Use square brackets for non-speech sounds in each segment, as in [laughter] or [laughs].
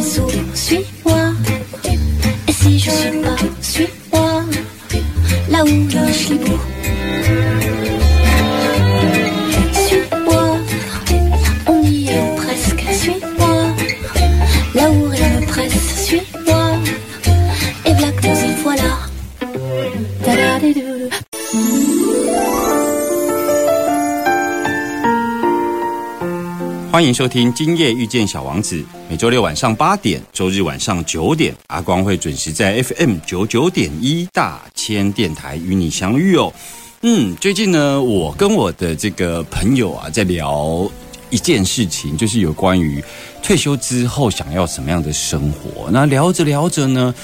suis-moi. Et si je suis pas, suis-moi. Là où je suis beau. 欢迎收听《今夜遇见小王子》，每周六晚上八点，周日晚上九点，阿光会准时在 FM 九九点一大千电台与你相遇哦。嗯，最近呢，我跟我的这个朋友啊，在聊一件事情，就是有关于退休之后想要什么样的生活。那聊着聊着呢，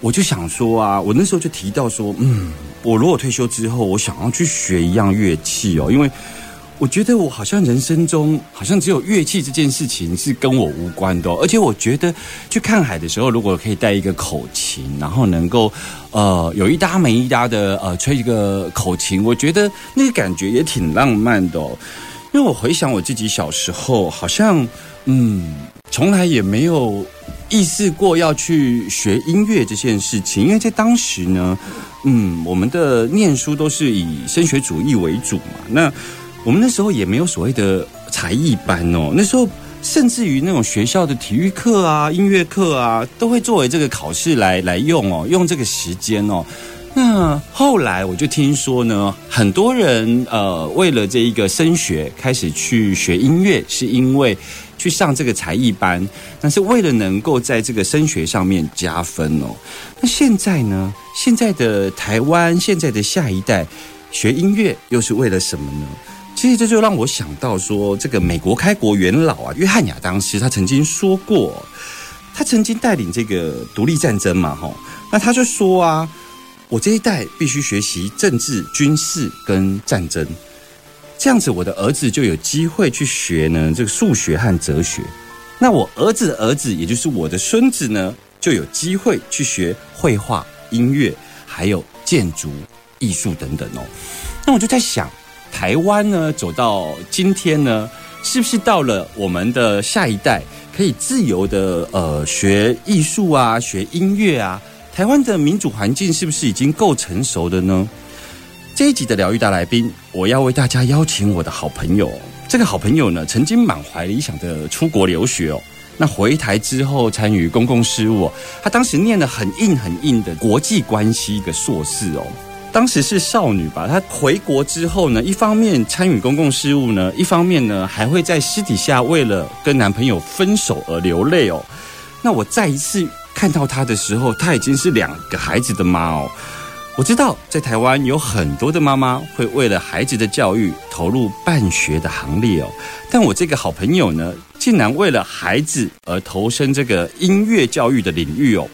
我就想说啊，我那时候就提到说，嗯，我如果退休之后，我想要去学一样乐器哦，因为。我觉得我好像人生中好像只有乐器这件事情是跟我无关的、而且我觉得去看海的时候，如果可以带一个口琴，然后能够呃有一搭没一搭的呃吹一个口琴，我觉得那个感觉也挺浪漫的。因为我回想我自己小时候，好像嗯从来也没有意识过要去学音乐这件事情，因为在当时呢，嗯我们的念书都是以升学主义为主嘛，那。我们那时候也没有所谓的才艺班哦，那时候甚至于那种学校的体育课啊、音乐课啊，都会作为这个考试来来用哦，用这个时间哦。那后来我就听说呢，很多人呃为了这一个升学开始去学音乐，是因为去上这个才艺班，但是为了能够在这个升学上面加分哦。那现在呢，现在的台湾，现在的下一代学音乐又是为了什么呢？其实这就让我想到说，这个美国开国元老啊，约翰亚当斯他曾经说过，他曾经带领这个独立战争嘛，吼，那他就说啊，我这一代必须学习政治、军事跟战争，这样子我的儿子就有机会去学呢这个数学和哲学，那我儿子的儿子，也就是我的孙子呢，就有机会去学绘画、音乐，还有建筑、艺术等等哦。那我就在想。台湾呢，走到今天呢，是不是到了我们的下一代可以自由的呃学艺术啊，学音乐啊？台湾的民主环境是不是已经够成熟的呢？这一集的疗愈大来宾，我要为大家邀请我的好朋友。这个好朋友呢，曾经满怀理想的出国留学哦。那回台之后参与公共事务、哦，他当时念了很硬很硬的国际关系一个硕士哦。当时是少女吧，她回国之后呢，一方面参与公共事务呢，一方面呢还会在私底下为了跟男朋友分手而流泪哦。那我再一次看到她的时候，她已经是两个孩子的妈哦。我知道在台湾有很多的妈妈会为了孩子的教育投入办学的行列哦，但我这个好朋友呢，竟然为了孩子而投身这个音乐教育的领域哦。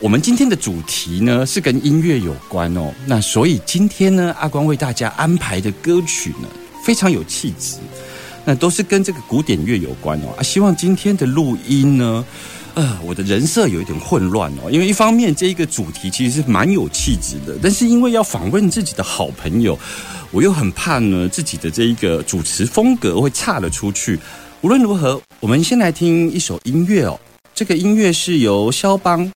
我们今天的主题呢是跟音乐有关哦，那所以今天呢，阿光为大家安排的歌曲呢非常有气质，那都是跟这个古典乐有关哦。啊，希望今天的录音呢，呃，我的人设有一点混乱哦，因为一方面这一个主题其实是蛮有气质的，但是因为要访问自己的好朋友，我又很怕呢自己的这一个主持风格会差了出去。无论如何，我们先来听一首音乐哦，这个音乐是由肖邦。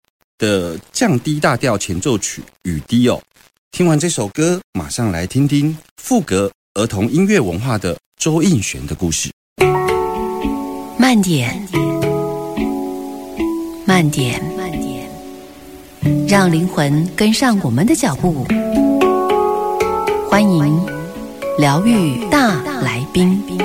的降低大调前奏曲雨滴哦，听完这首歌，马上来听听富格儿童音乐文化的周应璇的故事。慢点，慢点，慢点，让灵魂跟上我们的脚步。欢迎疗愈大来宾。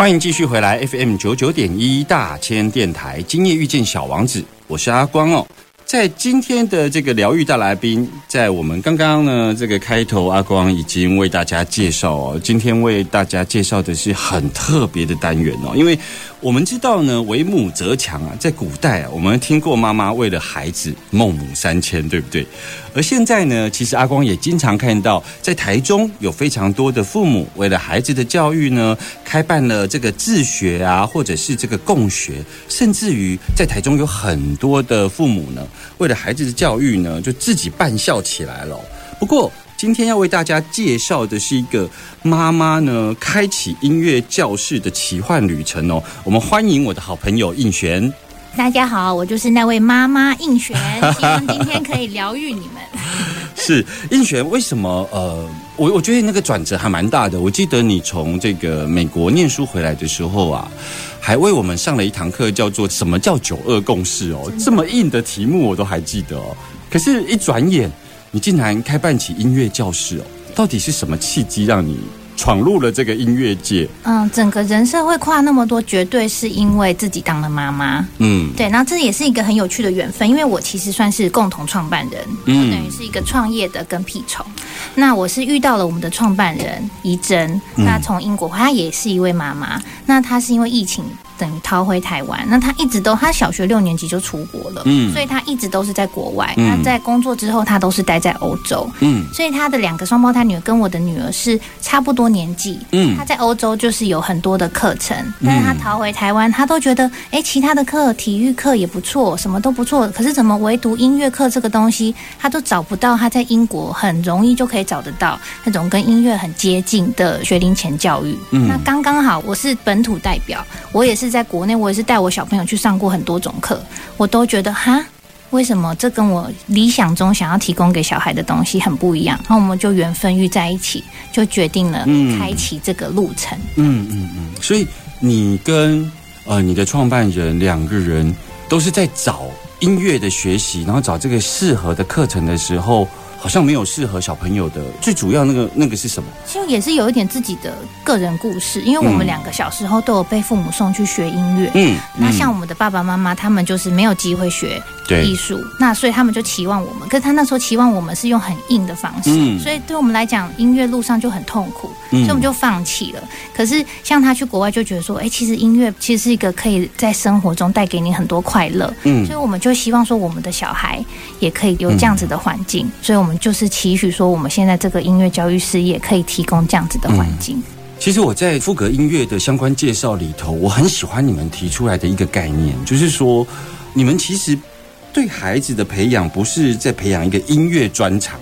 欢迎继续回来 FM 九九点一大千电台，今夜遇见小王子，我是阿光哦。在今天的这个疗愈大来宾，在我们刚刚呢这个开头，阿光已经为大家介绍哦。今天为大家介绍的是很特别的单元哦，因为我们知道呢，为母则强啊，在古代啊，我们听过妈妈为了孩子孟母三迁，对不对？而现在呢，其实阿光也经常看到，在台中有非常多的父母为了孩子的教育呢，开办了这个自学啊，或者是这个共学，甚至于在台中有很多的父母呢，为了孩子的教育呢，就自己办校起来了。不过，今天要为大家介绍的是一个妈妈呢，开启音乐教室的奇幻旅程哦。我们欢迎我的好朋友应璇。大家好，我就是那位妈妈应璇，希望今天可以疗愈你们。[laughs] 是应璇，为什么？呃，我我觉得那个转折还蛮大的。我记得你从这个美国念书回来的时候啊，还为我们上了一堂课，叫做“什么叫九二共识”哦，这么硬的题目我都还记得哦。可是，一转眼，你竟然开办起音乐教室哦，到底是什么契机让你？闯入了这个音乐界，嗯，整个人生会跨那么多，绝对是因为自己当了妈妈，嗯，对，然后这也是一个很有趣的缘分，因为我其实算是共同创办人，嗯，等于是一个创业的跟屁虫。那我是遇到了我们的创办人怡珍，那从英国，她也是一位妈妈，那她是因为疫情。等于逃回台湾，那他一直都，他小学六年级就出国了，嗯，所以他一直都是在国外。那在工作之后，他都是待在欧洲，嗯，所以他的两个双胞胎女儿跟我的女儿是差不多年纪，嗯，他在欧洲就是有很多的课程，但是他逃回台湾，他都觉得，哎，其他的课，体育课也不错，什么都不错，可是怎么唯独音乐课这个东西，他都找不到，他在英国很容易就可以找得到那种跟音乐很接近的学龄前教育，嗯，那刚刚好，我是本土代表，我也是。在国内，我也是带我小朋友去上过很多种课，我都觉得哈，为什么这跟我理想中想要提供给小孩的东西很不一样？然后我们就缘分遇在一起，就决定了开启这个路程。嗯嗯嗯。所以你跟呃你的创办人两个人都是在找音乐的学习，然后找这个适合的课程的时候。好像没有适合小朋友的，最主要那个那个是什么？其实也是有一点自己的个人故事，因为我们两个小时候都有被父母送去学音乐。嗯，那像我们的爸爸妈妈，他们就是没有机会学艺术，那所以他们就期望我们，可是他那时候期望我们是用很硬的方式，所以对我们来讲，音乐路上就很痛苦，所以我们就放弃了。可是像他去国外就觉得说，哎，其实音乐其实是一个可以在生活中带给你很多快乐。嗯，所以我们就希望说，我们的小孩也可以有这样子的环境，所以我们。就是期许说，我们现在这个音乐教育事业可以提供这样子的环境。其实我在富格音乐的相关介绍里头，我很喜欢你们提出来的一个概念，就是说，你们其实对孩子的培养不是在培养一个音乐专长，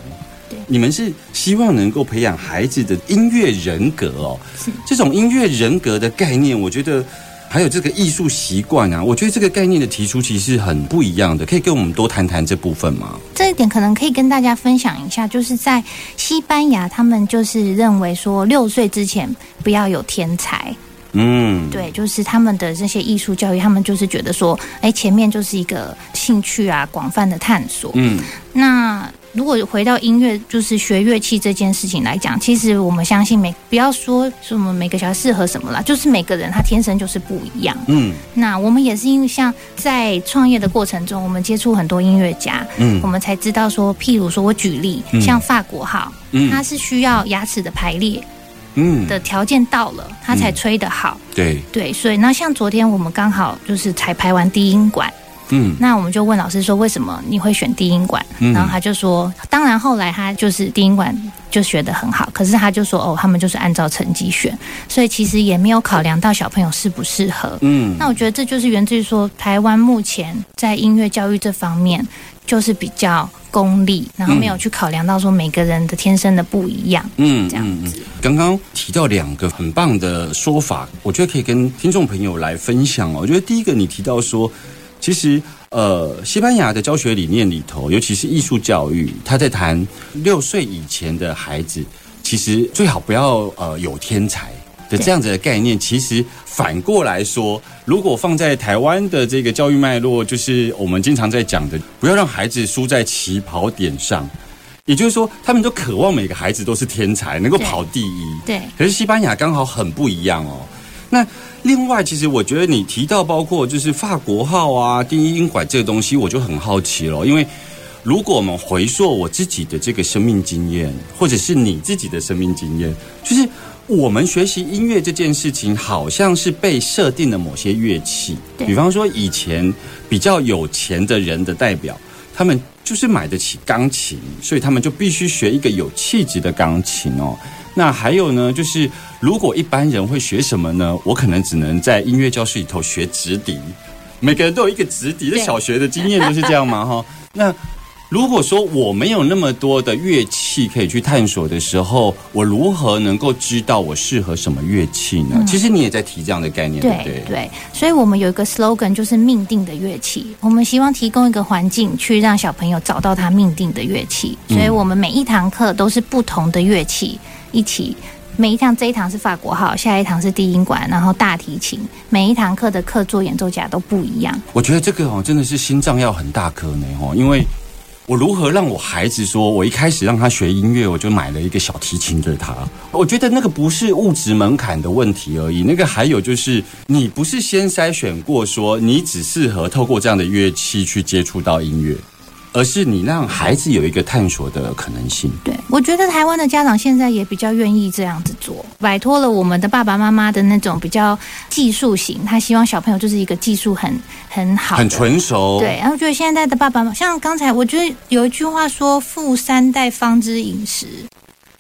对，你们是希望能够培养孩子的音乐人格哦。这种音乐人格的概念，我觉得。还有这个艺术习惯啊，我觉得这个概念的提出其实很不一样的，可以跟我们多谈谈这部分吗？这一点可能可以跟大家分享一下，就是在西班牙，他们就是认为说六岁之前不要有天才。嗯，对，就是他们的这些艺术教育，他们就是觉得说，哎，前面就是一个兴趣啊，广泛的探索。嗯，那。如果回到音乐，就是学乐器这件事情来讲，其实我们相信每不要说什么每个小孩适合什么啦，就是每个人他天生就是不一样。嗯，那我们也是因为像在创业的过程中，我们接触很多音乐家，嗯，我们才知道说，譬如说我举例，像法国号，嗯，它是需要牙齿的排列，嗯，的条件到了，它才吹得好。对对，所以那像昨天我们刚好就是才排完低音管。嗯，那我们就问老师说，为什么你会选低音管？然后他就说，当然后来他就是低音管就学得很好，可是他就说，哦，他们就是按照成绩选，所以其实也没有考量到小朋友适不适合。嗯，那我觉得这就是源自于说，台湾目前在音乐教育这方面就是比较功利，然后没有去考量到说每个人的天生的不一样。嗯，这样子。刚刚提到两个很棒的说法，我觉得可以跟听众朋友来分享哦。我觉得第一个你提到说。其实，呃，西班牙的教学理念里头，尤其是艺术教育，他在谈六岁以前的孩子，其实最好不要呃有天才的这样子的概念。其实反过来说，如果放在台湾的这个教育脉络，就是我们经常在讲的，不要让孩子输在起跑点上。也就是说，他们都渴望每个孩子都是天才，能够跑第一。对。可是西班牙刚好很不一样哦。那另外，其实我觉得你提到包括就是法国号啊、第一音管这个东西，我就很好奇了。因为如果我们回溯我自己的这个生命经验，或者是你自己的生命经验，就是我们学习音乐这件事情，好像是被设定了某些乐器，比方说以前比较有钱的人的代表，他们就是买得起钢琴，所以他们就必须学一个有气质的钢琴哦。那还有呢，就是如果一般人会学什么呢？我可能只能在音乐教室里头学直笛，每个人都有一个直笛的小学的经验，都是这样嘛，[laughs] 哈。那如果说我没有那么多的乐器可以去探索的时候，我如何能够知道我适合什么乐器呢？其实你也在提这样的概念，对不对？对，所以我们有一个 slogan 就是命定的乐器，我们希望提供一个环境去让小朋友找到他命定的乐器，所以我们每一堂课都是不同的乐器。一起，每一堂这一堂是法国号，下一堂是低音管，然后大提琴。每一堂课的课座演奏家都不一样。我觉得这个哦，真的是心脏要很大颗呢哦，因为我如何让我孩子说，我一开始让他学音乐，我就买了一个小提琴给他。我觉得那个不是物质门槛的问题而已，那个还有就是，你不是先筛选过说，你只适合透过这样的乐器去接触到音乐。而是你让孩子有一个探索的可能性。对，我觉得台湾的家长现在也比较愿意这样子做，摆脱了我们的爸爸妈妈的那种比较技术型，他希望小朋友就是一个技术很很好、很纯熟。对，然后觉得现在的爸爸妈妈，像刚才我觉得有一句话说“富三代方知饮食”。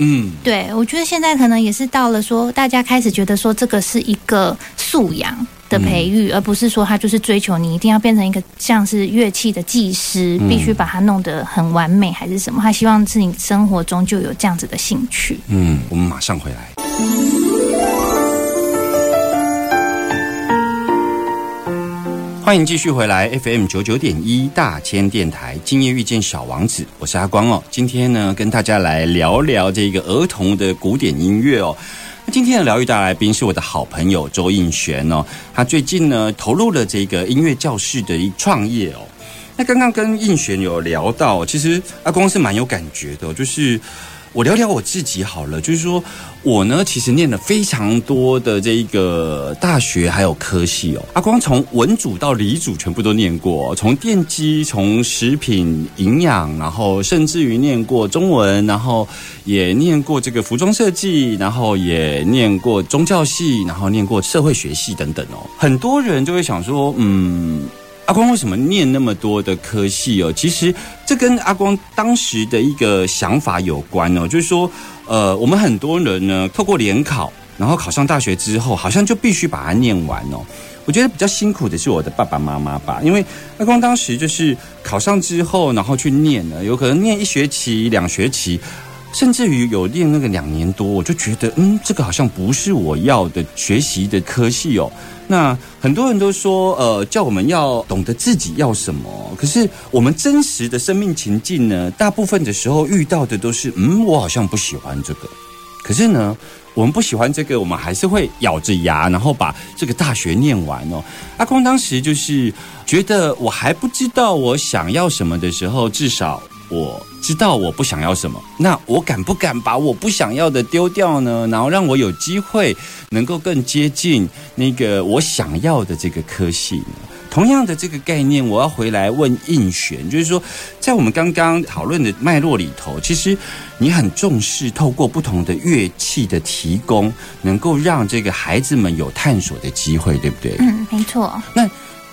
嗯，对，我觉得现在可能也是到了说，大家开始觉得说这个是一个素养。的培育，而不是说他就是追求你一定要变成一个像是乐器的技师，必须把它弄得很完美，还是什么？他希望是你生活中就有这样子的兴趣。嗯，我们马上回来。欢迎继续回来 FM 九九点一大千电台，今夜遇见小王子，我是阿光哦。今天呢，跟大家来聊聊这个儿童的古典音乐哦。今天的疗愈大来宾是我的好朋友周应璇哦，他最近呢投入了这个音乐教室的一创业哦。那刚刚跟应璇有聊到，其实阿光是蛮有感觉的，就是。我聊聊我自己好了，就是说我呢，其实念了非常多的这一个大学还有科系哦。阿光从文组到理组全部都念过，从电机、从食品营养，然后甚至于念过中文，然后也念过这个服装设计，然后也念过宗教系，然后念过社会学系等等哦。很多人就会想说，嗯。阿光为什么念那么多的科系哦？其实这跟阿光当时的一个想法有关哦，就是说，呃，我们很多人呢，透过联考，然后考上大学之后，好像就必须把它念完哦。我觉得比较辛苦的是我的爸爸妈妈吧，因为阿光当时就是考上之后，然后去念了，有可能念一学期、两学期。甚至于有练那个两年多，我就觉得，嗯，这个好像不是我要的学习的科系哦。那很多人都说，呃，叫我们要懂得自己要什么。可是我们真实的生命情境呢，大部分的时候遇到的都是，嗯，我好像不喜欢这个。可是呢，我们不喜欢这个，我们还是会咬着牙，然后把这个大学念完哦。阿光当时就是觉得，我还不知道我想要什么的时候，至少。我知道我不想要什么，那我敢不敢把我不想要的丢掉呢？然后让我有机会能够更接近那个我想要的这个科系呢？同样的这个概念，我要回来问应璇，就是说，在我们刚刚讨论的脉络里头，其实你很重视透过不同的乐器的提供，能够让这个孩子们有探索的机会，对不对？嗯，没错。那。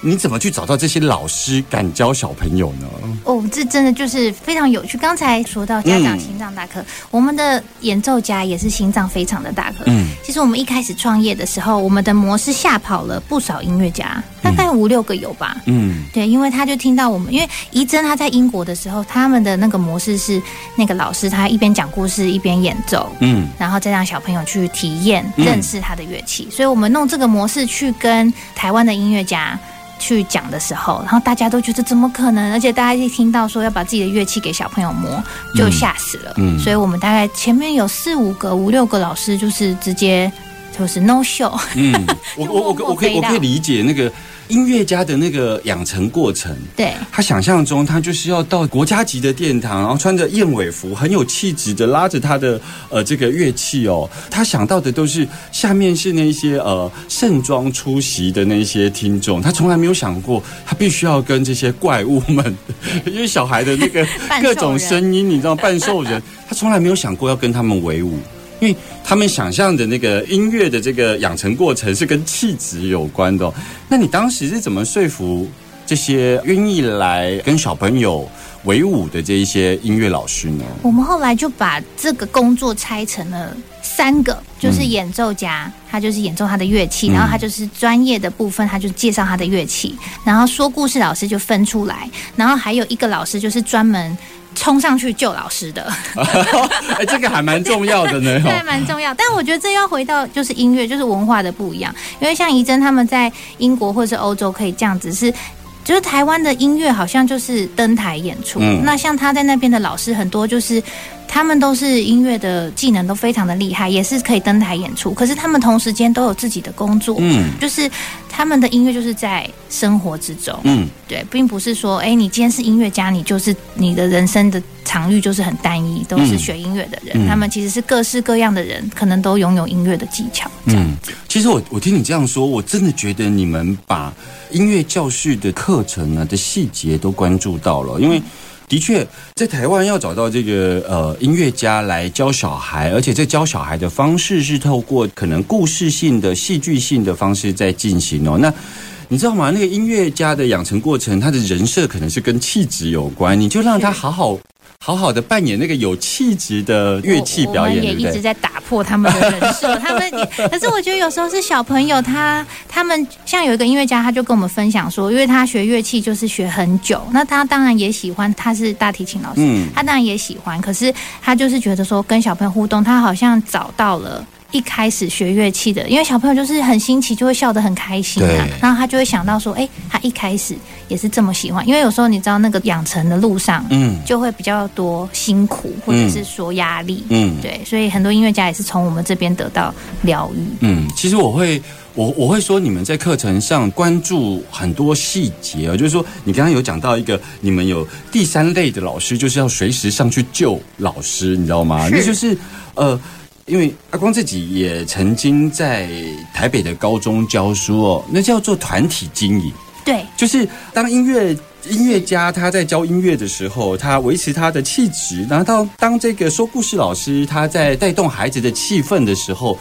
你怎么去找到这些老师敢教小朋友呢？哦，这真的就是非常有趣。刚才说到家长心脏大颗，我们的演奏家也是心脏非常的大颗。嗯，其实我们一开始创业的时候，我们的模式吓跑了不少音乐家，大概五六个有吧。嗯，对，因为他就听到我们，因为怡珍他在英国的时候，他们的那个模式是那个老师他一边讲故事一边演奏，嗯，然后再让小朋友去体验认识他的乐器。所以我们弄这个模式去跟台湾的音乐家。去讲的时候，然后大家都觉得怎么可能？而且大家一听到说要把自己的乐器给小朋友摸，就吓死了。嗯，所以我们大概前面有四五个、五六个老师，就是直接就是 no show。嗯，[laughs] 我我我我可以我可以理解那个音乐家的那个养成过程，对他想象中他就是要到国家级的殿堂，然后穿着燕尾服，很有气质的拉着他的呃这个乐器哦。他想到的都是下面是那些呃盛装出席的那些听众，他从来没有想过他必须要跟这些怪物们，[laughs] 因为小孩的那个各种声音，你知道半兽人，[laughs] 他从来没有想过要跟他们为伍。因为他们想象的那个音乐的这个养成过程是跟气质有关的，那你当时是怎么说服这些愿意来跟小朋友为伍的这一些音乐老师呢？我们后来就把这个工作拆成了三个，就是演奏家，他就是演奏他的乐器，然后他就是专业的部分，他就介绍他的乐器，然后说故事老师就分出来，然后还有一个老师就是专门。冲上去救老师的，[laughs] 哎，这个还蛮重要的呢，[laughs] 对，蛮重要。但我觉得这要回到就是音乐，就是文化的不一样。因为像怡珍他们在英国或者是欧洲可以这样子，是就是台湾的音乐好像就是登台演出。那像他在那边的老师很多就是。他们都是音乐的技能都非常的厉害，也是可以登台演出。可是他们同时间都有自己的工作，嗯，就是他们的音乐就是在生活之中，嗯，对，并不是说，哎，你今天是音乐家，你就是你的人生的场域就是很单一，都是学音乐的人。他们其实是各式各样的人，可能都拥有音乐的技巧。嗯，其实我我听你这样说，我真的觉得你们把音乐教室的课程呢的细节都关注到了，因为。的确，在台湾要找到这个呃音乐家来教小孩，而且这教小孩的方式是透过可能故事性的、戏剧性的方式在进行哦。那你知道吗？那个音乐家的养成过程，他的人设可能是跟气质有关，你就让他好好。好好的扮演那个有气质的乐器表演，我们也一直在打破他们的人设。[laughs] 他们，可是我觉得有时候是小朋友，他他们像有一个音乐家，他就跟我们分享说，因为他学乐器就是学很久，那他当然也喜欢，他是大提琴老师，他当然也喜欢，可是他就是觉得说跟小朋友互动，他好像找到了。一开始学乐器的，因为小朋友就是很新奇，就会笑得很开心啊。然后他就会想到说，哎，他一开始也是这么喜欢。因为有时候你知道，那个养成的路上，嗯，就会比较多辛苦，或者是说压力，嗯，对。所以很多音乐家也是从我们这边得到疗愈。嗯，其实我会，我我会说，你们在课程上关注很多细节啊，就是说，你刚刚有讲到一个，你们有第三类的老师，就是要随时上去救老师，你知道吗？那就是呃。因为阿光自己也曾经在台北的高中教书哦，那叫做团体经营。对，就是当音乐音乐家他在教音乐的时候，他维持他的气质；然后到当这个说故事老师他在带动孩子的气氛的时候。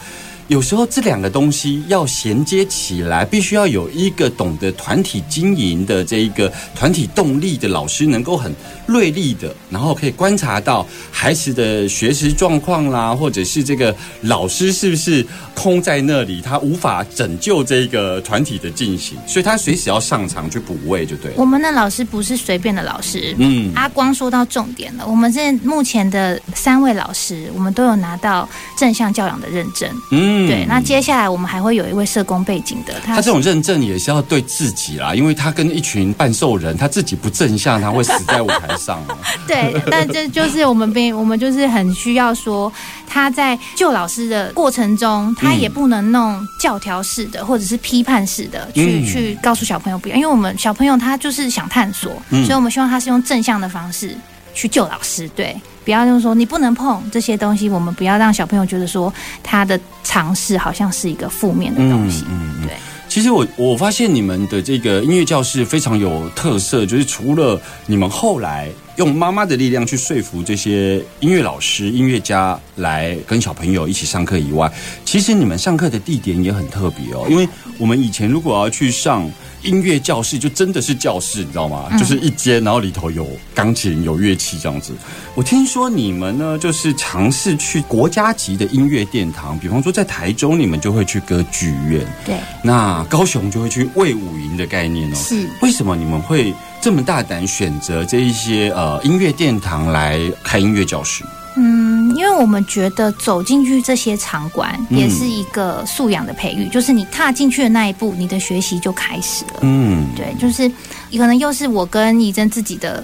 有时候这两个东西要衔接起来，必须要有一个懂得团体经营的这一个团体动力的老师，能够很锐利的，然后可以观察到孩子的学习状况啦，或者是这个老师是不是空在那里，他无法拯救这个团体的进行，所以他随时要上场去补位，就对。我们的老师不是随便的老师，嗯，阿光说到重点了，我们这目前的三位老师，我们都有拿到正向教养的认证，嗯。对，那接下来我们还会有一位社工背景的，他这种认证也是要对自己啦，因为他跟一群半兽人，他自己不正向，他会死在舞台上。[laughs] 对，但这就是我们并我们就是很需要说，他在救老师的过程中，他也不能弄教条式的或者是批判式的去去告诉小朋友不要，因为我们小朋友他就是想探索，所以我们希望他是用正向的方式去救老师。对。不要就是说你不能碰这些东西，我们不要让小朋友觉得说他的尝试好像是一个负面的东西。嗯嗯，对。其实我我发现你们的这个音乐教室非常有特色，就是除了你们后来用妈妈的力量去说服这些音乐老师、音乐家来跟小朋友一起上课以外，其实你们上课的地点也很特别哦。因为我们以前如果要去上。音乐教室就真的是教室，你知道吗？就是一间，然后里头有钢琴、有乐器这样子。我听说你们呢，就是尝试去国家级的音乐殿堂，比方说在台中，你们就会去歌剧院。对，那高雄就会去魏武营的概念哦。是，为什么你们会这么大胆选择这一些呃音乐殿堂来开音乐教室？嗯，因为我们觉得走进去这些场馆也是一个素养的培育，就是你踏进去的那一步，你的学习就开始了。嗯，对，就是可能又是我跟怡珍自己的，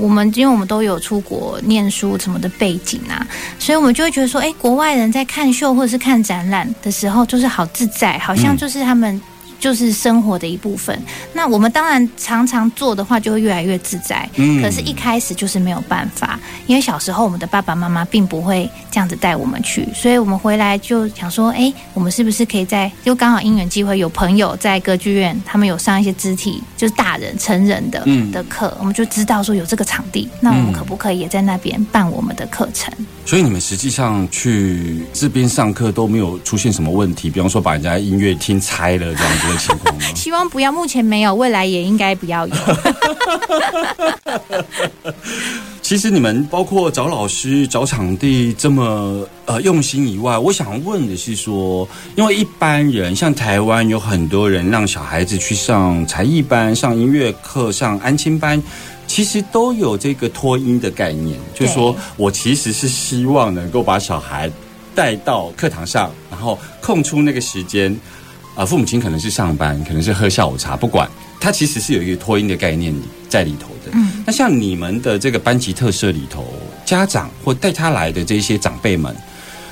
我们因为我们都有出国念书什么的背景啊，所以我们就会觉得说，哎，国外人在看秀或者是看展览的时候，就是好自在，好像就是他们。就是生活的一部分。那我们当然常常做的话，就会越来越自在。嗯，可是一开始就是没有办法，因为小时候我们的爸爸妈妈并不会这样子带我们去，所以我们回来就想说，哎，我们是不是可以在就刚好因缘机会有朋友在歌剧院，他们有上一些肢体，就是大人成人的的课，我们就知道说有这个场地，那我们可不可以也在那边办我们的课程？所以你们实际上去这边上课都没有出现什么问题，比方说把人家音乐厅拆了这样子的情况吗？[laughs] 希望不要，目前没有，未来也应该不要有。[laughs] 其实你们包括找老师、找场地这么呃用心以外，我想问的是说，因为一般人像台湾有很多人让小孩子去上才艺班、上音乐课、上安亲班。其实都有这个脱音的概念，就是说我其实是希望能够把小孩带到课堂上，然后空出那个时间，啊，父母亲可能是上班，可能是喝下午茶，不管，他其实是有一个托音的概念在里头的。嗯，那像你们的这个班级特色里头，家长或带他来的这些长辈们，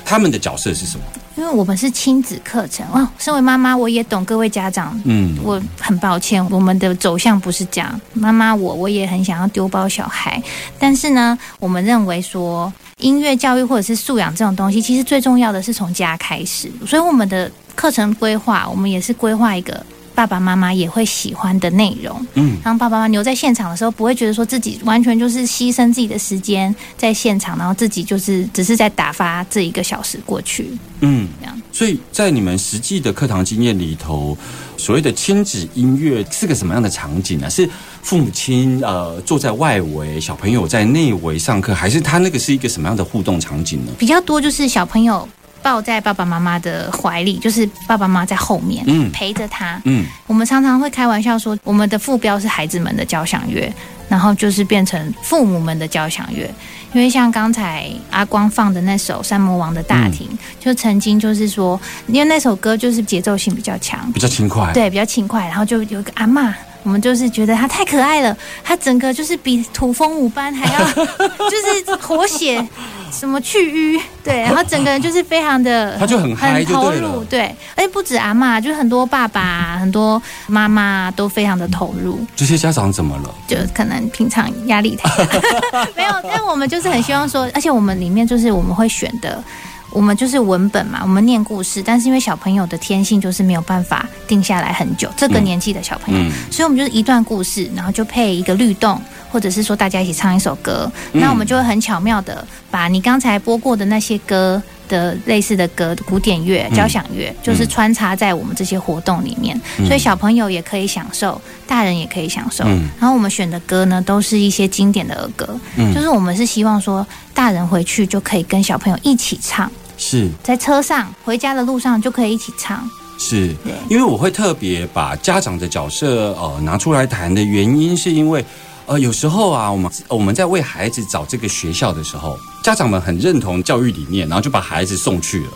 他们的角色是什么？因为我们是亲子课程哦，身为妈妈，我也懂各位家长。嗯，我很抱歉，我们的走向不是这样。妈妈，我我也很想要丢包小孩，但是呢，我们认为说音乐教育或者是素养这种东西，其实最重要的是从家开始。所以我们的课程规划，我们也是规划一个。爸爸妈妈也会喜欢的内容，嗯，让爸爸妈妈留在现场的时候，不会觉得说自己完全就是牺牲自己的时间在现场，然后自己就是只是在打发这一个小时过去，嗯，这样。所以在你们实际的课堂经验里头，所谓的亲子音乐是个什么样的场景呢？是父母亲呃坐在外围，小朋友在内围上课，还是他那个是一个什么样的互动场景呢？比较多就是小朋友。抱在爸爸妈妈的怀里，就是爸爸妈妈在后面陪着他。嗯，我们常常会开玩笑说，我们的副标是孩子们的交响乐，然后就是变成父母们的交响乐。因为像刚才阿光放的那首《山魔王的大厅》，就曾经就是说，因为那首歌就是节奏性比较强，比较轻快，对，比较轻快。然后就有一个阿妈，我们就是觉得他太可爱了，他整个就是比土风舞班还要，[laughs] 就是活血。什么去瘀？对，然后整个人就是非常的，[laughs] 他就很很投入，对，而且不止阿妈，就是很多爸爸、很多妈妈都非常的投入。这些家长怎么了？就可能平常压力太大，[laughs] 没有。但我们就是很希望说，而且我们里面就是我们会选的。我们就是文本嘛，我们念故事，但是因为小朋友的天性就是没有办法定下来很久，这个年纪的小朋友，所以我们就是一段故事，然后就配一个律动，或者是说大家一起唱一首歌，那我们就会很巧妙的把你刚才播过的那些歌。的类似的歌，古典乐、交响乐，就是穿插在我们这些活动里面，所以小朋友也可以享受，大人也可以享受。然后我们选的歌呢，都是一些经典的儿歌，就是我们是希望说，大人回去就可以跟小朋友一起唱，是。在车上回家的路上就可以一起唱。是，因为我会特别把家长的角色呃拿出来谈的原因，是因为。呃，有时候啊，我们我们在为孩子找这个学校的时候，家长们很认同教育理念，然后就把孩子送去了。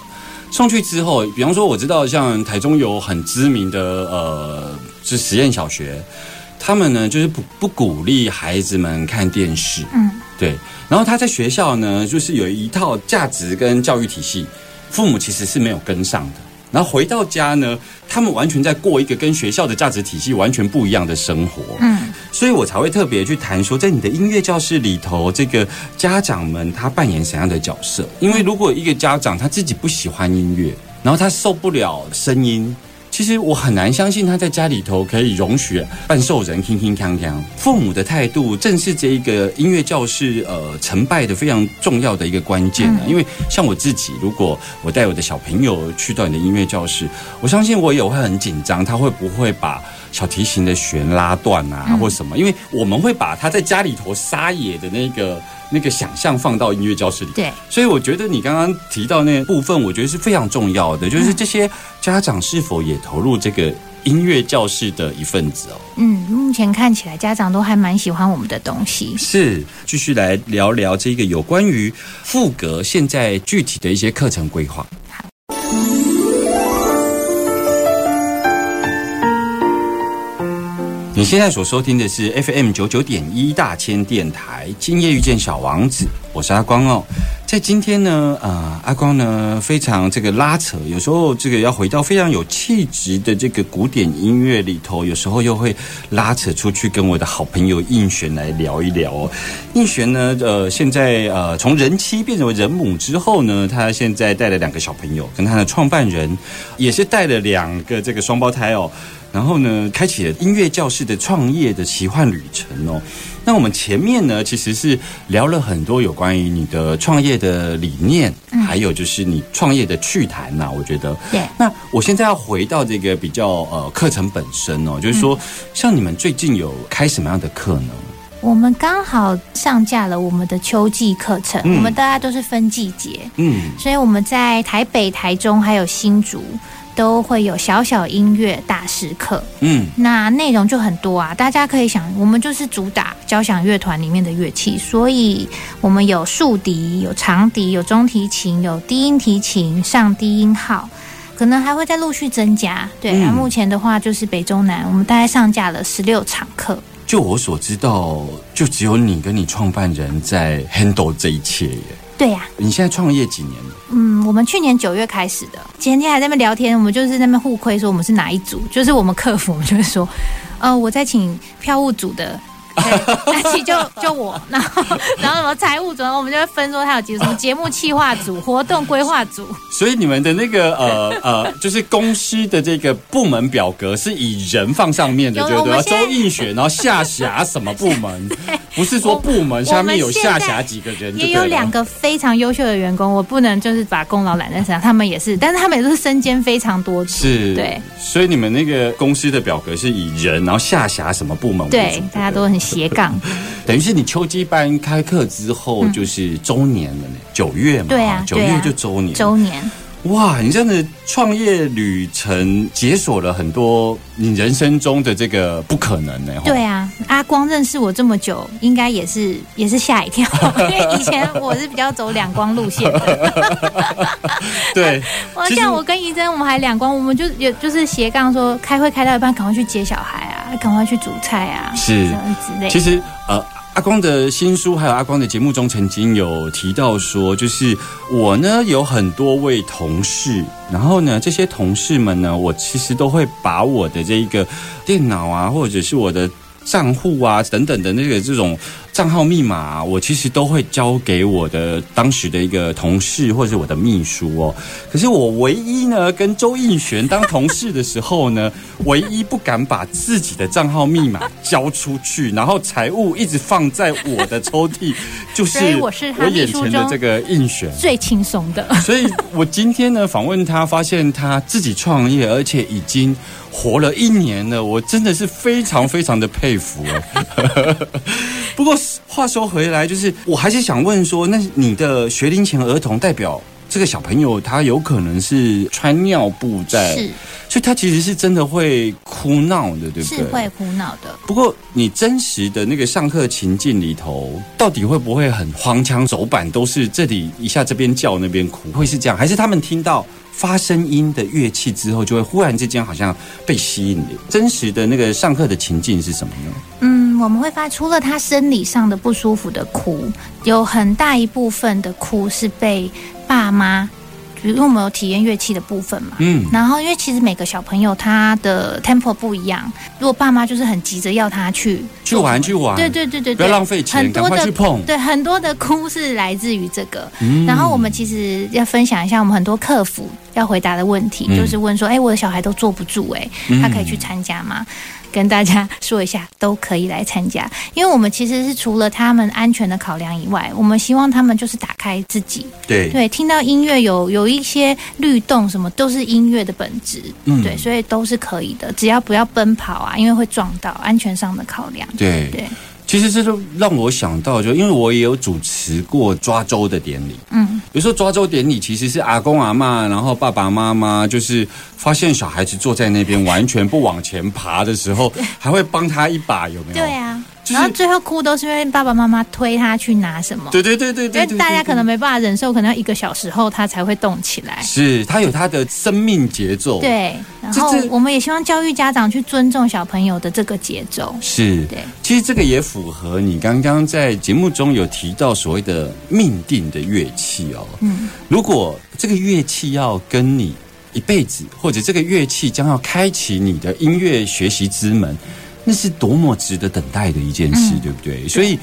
送去之后，比方说，我知道像台中有很知名的呃，是实验小学，他们呢就是不不鼓励孩子们看电视，嗯，对。然后他在学校呢，就是有一套价值跟教育体系，父母其实是没有跟上的。然后回到家呢，他们完全在过一个跟学校的价值体系完全不一样的生活。嗯，所以我才会特别去谈说，在你的音乐教室里头，这个家长们他扮演什么样的角色？因为如果一个家长他自己不喜欢音乐，然后他受不了声音。其实我很难相信他在家里头可以容许半兽人听听锵锵。父母的态度正是这一个音乐教室呃成败的非常重要的一个关键啊。因为像我自己，如果我带我的小朋友去到你的音乐教室，我相信我也会很紧张，他会不会把小提琴的弦拉断啊，或什么？因为我们会把他在家里头撒野的那个。那个想象放到音乐教室里，对，所以我觉得你刚刚提到那部分，我觉得是非常重要的，就是这些家长是否也投入这个音乐教室的一份子哦。嗯，目前看起来家长都还蛮喜欢我们的东西。是，继续来聊聊这个有关于副格现在具体的一些课程规划。你现在所收听的是 FM 九九点一大千电台，今夜遇见小王子，我是阿光哦。在今天呢，呃，阿光呢非常这个拉扯，有时候这个要回到非常有气质的这个古典音乐里头，有时候又会拉扯出去跟我的好朋友应璇来聊一聊哦。应璇呢，呃，现在呃从人妻变成为人母之后呢，他现在带了两个小朋友，跟他的创办人也是带了两个这个双胞胎哦。然后呢，开启了音乐教室的创业的奇幻旅程哦。那我们前面呢，其实是聊了很多有关于你的创业的理念，还有就是你创业的趣谈呐。我觉得，对。那我现在要回到这个比较呃课程本身哦，就是说，像你们最近有开什么样的课呢？我们刚好上架了我们的秋季课程，我们大家都是分季节，嗯，所以我们在台北、台中还有新竹。都会有小小音乐大师课，嗯，那内容就很多啊。大家可以想，我们就是主打交响乐团里面的乐器，所以我们有竖笛、有长笛、有中提琴、有低音提琴、上低音号，可能还会再陆续增加。对，那目前的话就是北中南，我们大概上架了十六场课。就我所知道，就只有你跟你创办人在 handle 这一切耶。对呀，你现在创业几年了？嗯，我们去年九月开始的。前天还在那边聊天，我们就是在那边互亏，说我们是哪一组，就是我们客服，我们就会说，呃，我在请票务组的。那期就就我，然后然后什么财务组，我们就会分说他有几个什么节目企划组、活动规划组。所以你们的那个呃呃，就是公司的这个部门表格是以人放上面的，对不对？周映雪，然后下辖什么部门？[laughs] 不是说部门下面有下辖几个人？也有两个非常优秀的员工，我不能就是把功劳揽在身上，他们也是，但是他们也都是身兼非常多是，对。所以你们那个公司的表格是以人，然后下辖什么部门？对，大家都很。斜杠，[laughs] 等于是你秋季班开课之后就是周年了呢，九月嘛，对啊，九月就周年，周年。哇，你这样的创业旅程解锁了很多你人生中的这个不可能呢。对啊，阿光认识我这么久，应该也是也是吓一跳，[laughs] 因为以前我是比较走两光路线的。[laughs] 对，[laughs] 我像我跟怡珍，我们还两光，我们就也就是斜杠说开会开到一半，赶快去接小孩啊，赶快去煮菜啊，是这样之类。其实呃。阿光的新书，还有阿光的节目中，曾经有提到说，就是我呢有很多位同事，然后呢，这些同事们呢，我其实都会把我的这一个电脑啊，或者是我的账户啊等等的那个这种。账号密码我其实都会交给我的当时的一个同事或者我的秘书哦。可是我唯一呢跟周应璇当同事的时候呢，[laughs] 唯一不敢把自己的账号密码交出去，然后财务一直放在我的抽屉，就是 [laughs] 我眼前的这个应璇最轻松的。[laughs] 所以我今天呢访问他，发现他自己创业，而且已经活了一年了，我真的是非常非常的佩服哦。不过。话说回来，就是我还是想问说，那你的学龄前儿童代表这个小朋友，他有可能是穿尿布在，所以他其实是真的会哭闹的，对不对？是会哭闹的。不过你真实的那个上课情境里头，到底会不会很荒腔走板，都是这里一下这边叫那边哭，会是这样？还是他们听到发声音的乐器之后，就会忽然之间好像被吸引？真实的那个上课的情境是什么呢？嗯。我们会发，除了他生理上的不舒服的哭，有很大一部分的哭是被爸妈，比如我们有体验乐器的部分嘛，嗯，然后因为其实每个小朋友他的 tempo 不一样，如果爸妈就是很急着要他去去玩去玩，对对对对，不要浪费钱，赶快去碰，对，很多的哭是来自于这个。然后我们其实要分享一下，我们很多客服要回答的问题，就是问说，哎，我的小孩都坐不住，哎，他可以去参加吗？跟大家说一下，都可以来参加，因为我们其实是除了他们安全的考量以外，我们希望他们就是打开自己，对。对，听到音乐有有一些律动，什么都是音乐的本质，嗯，对，所以都是可以的，只要不要奔跑啊，因为会撞到，安全上的考量，对对。其实这都让我想到，就因为我也有主持过抓周的典礼，嗯，比如说抓周典礼其实是阿公阿妈，然后爸爸妈妈就是发现小孩子坐在那边完全不往前爬的时候，还会帮他一把，有没有？对啊。然后最后哭都是因为爸爸妈妈推他去拿什么。对对对对对，因为大家可能没办法忍受，可能要一个小时后他才会动起来。是他有他的生命节奏。对，然后我们也希望教育家长去尊重小朋友的这个节奏。是，对，其实这个也符合你刚刚在节目中有提到所谓的命定的乐器哦。嗯，如果这个乐器要跟你一辈子，或者这个乐器将要开启你的音乐学习之门。那是多么值得等待的一件事，对不对？所以。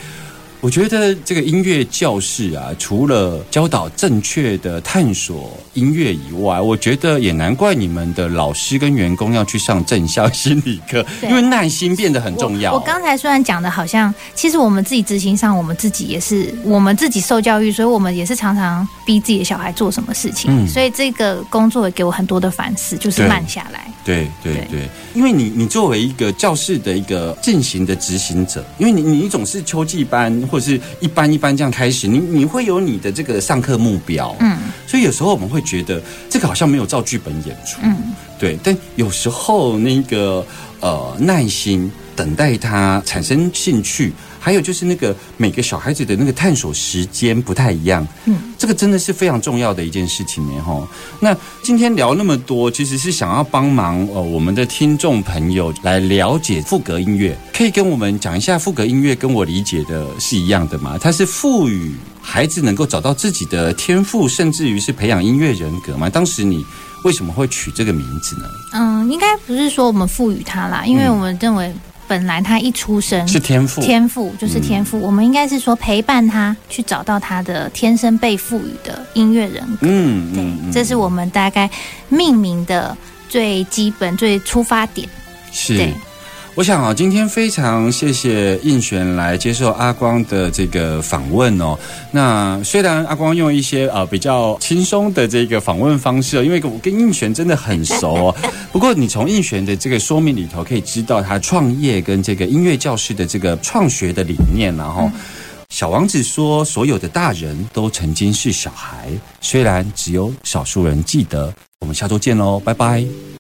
我觉得这个音乐教室啊，除了教导正确的探索音乐以外，我觉得也难怪你们的老师跟员工要去上正向心理课，因为耐心变得很重要。我刚才虽然讲的好像，其实我们自己执行上，我们自己也是我们自己受教育，所以我们也是常常逼自己的小孩做什么事情。所以这个工作也给我很多的反思，就是慢下来。对对对，因为你你作为一个教室的一个进行的执行者，因为你你总是秋季班。或者是一般一般这样开始，你你会有你的这个上课目标，嗯，所以有时候我们会觉得这个好像没有照剧本演出，嗯，对，但有时候那个呃耐心等待他产生兴趣。还有就是那个每个小孩子的那个探索时间不太一样，嗯，这个真的是非常重要的一件事情呢，哈。那今天聊那么多，其实是想要帮忙呃我们的听众朋友来了解赋格音乐，可以跟我们讲一下赋格音乐跟我理解的是一样的吗？它是赋予孩子能够找到自己的天赋，甚至于是培养音乐人格吗？当时你为什么会取这个名字呢？嗯，应该不是说我们赋予它啦，因为我们认为。本来他一出生是天赋，天赋就是天赋。我们应该是说陪伴他去找到他的天生被赋予的音乐人格。嗯，对，这是我们大概命名的最基本、最出发点。是。我想啊，今天非常谢谢应璇来接受阿光的这个访问哦。那虽然阿光用一些呃比较轻松的这个访问方式，因为我跟应璇真的很熟哦。[laughs] 不过你从应璇的这个说明里头可以知道，他创业跟这个音乐教室的这个创学的理念。然后，小王子说：“所有的大人都曾经是小孩，虽然只有少数人记得。”我们下周见喽，拜拜。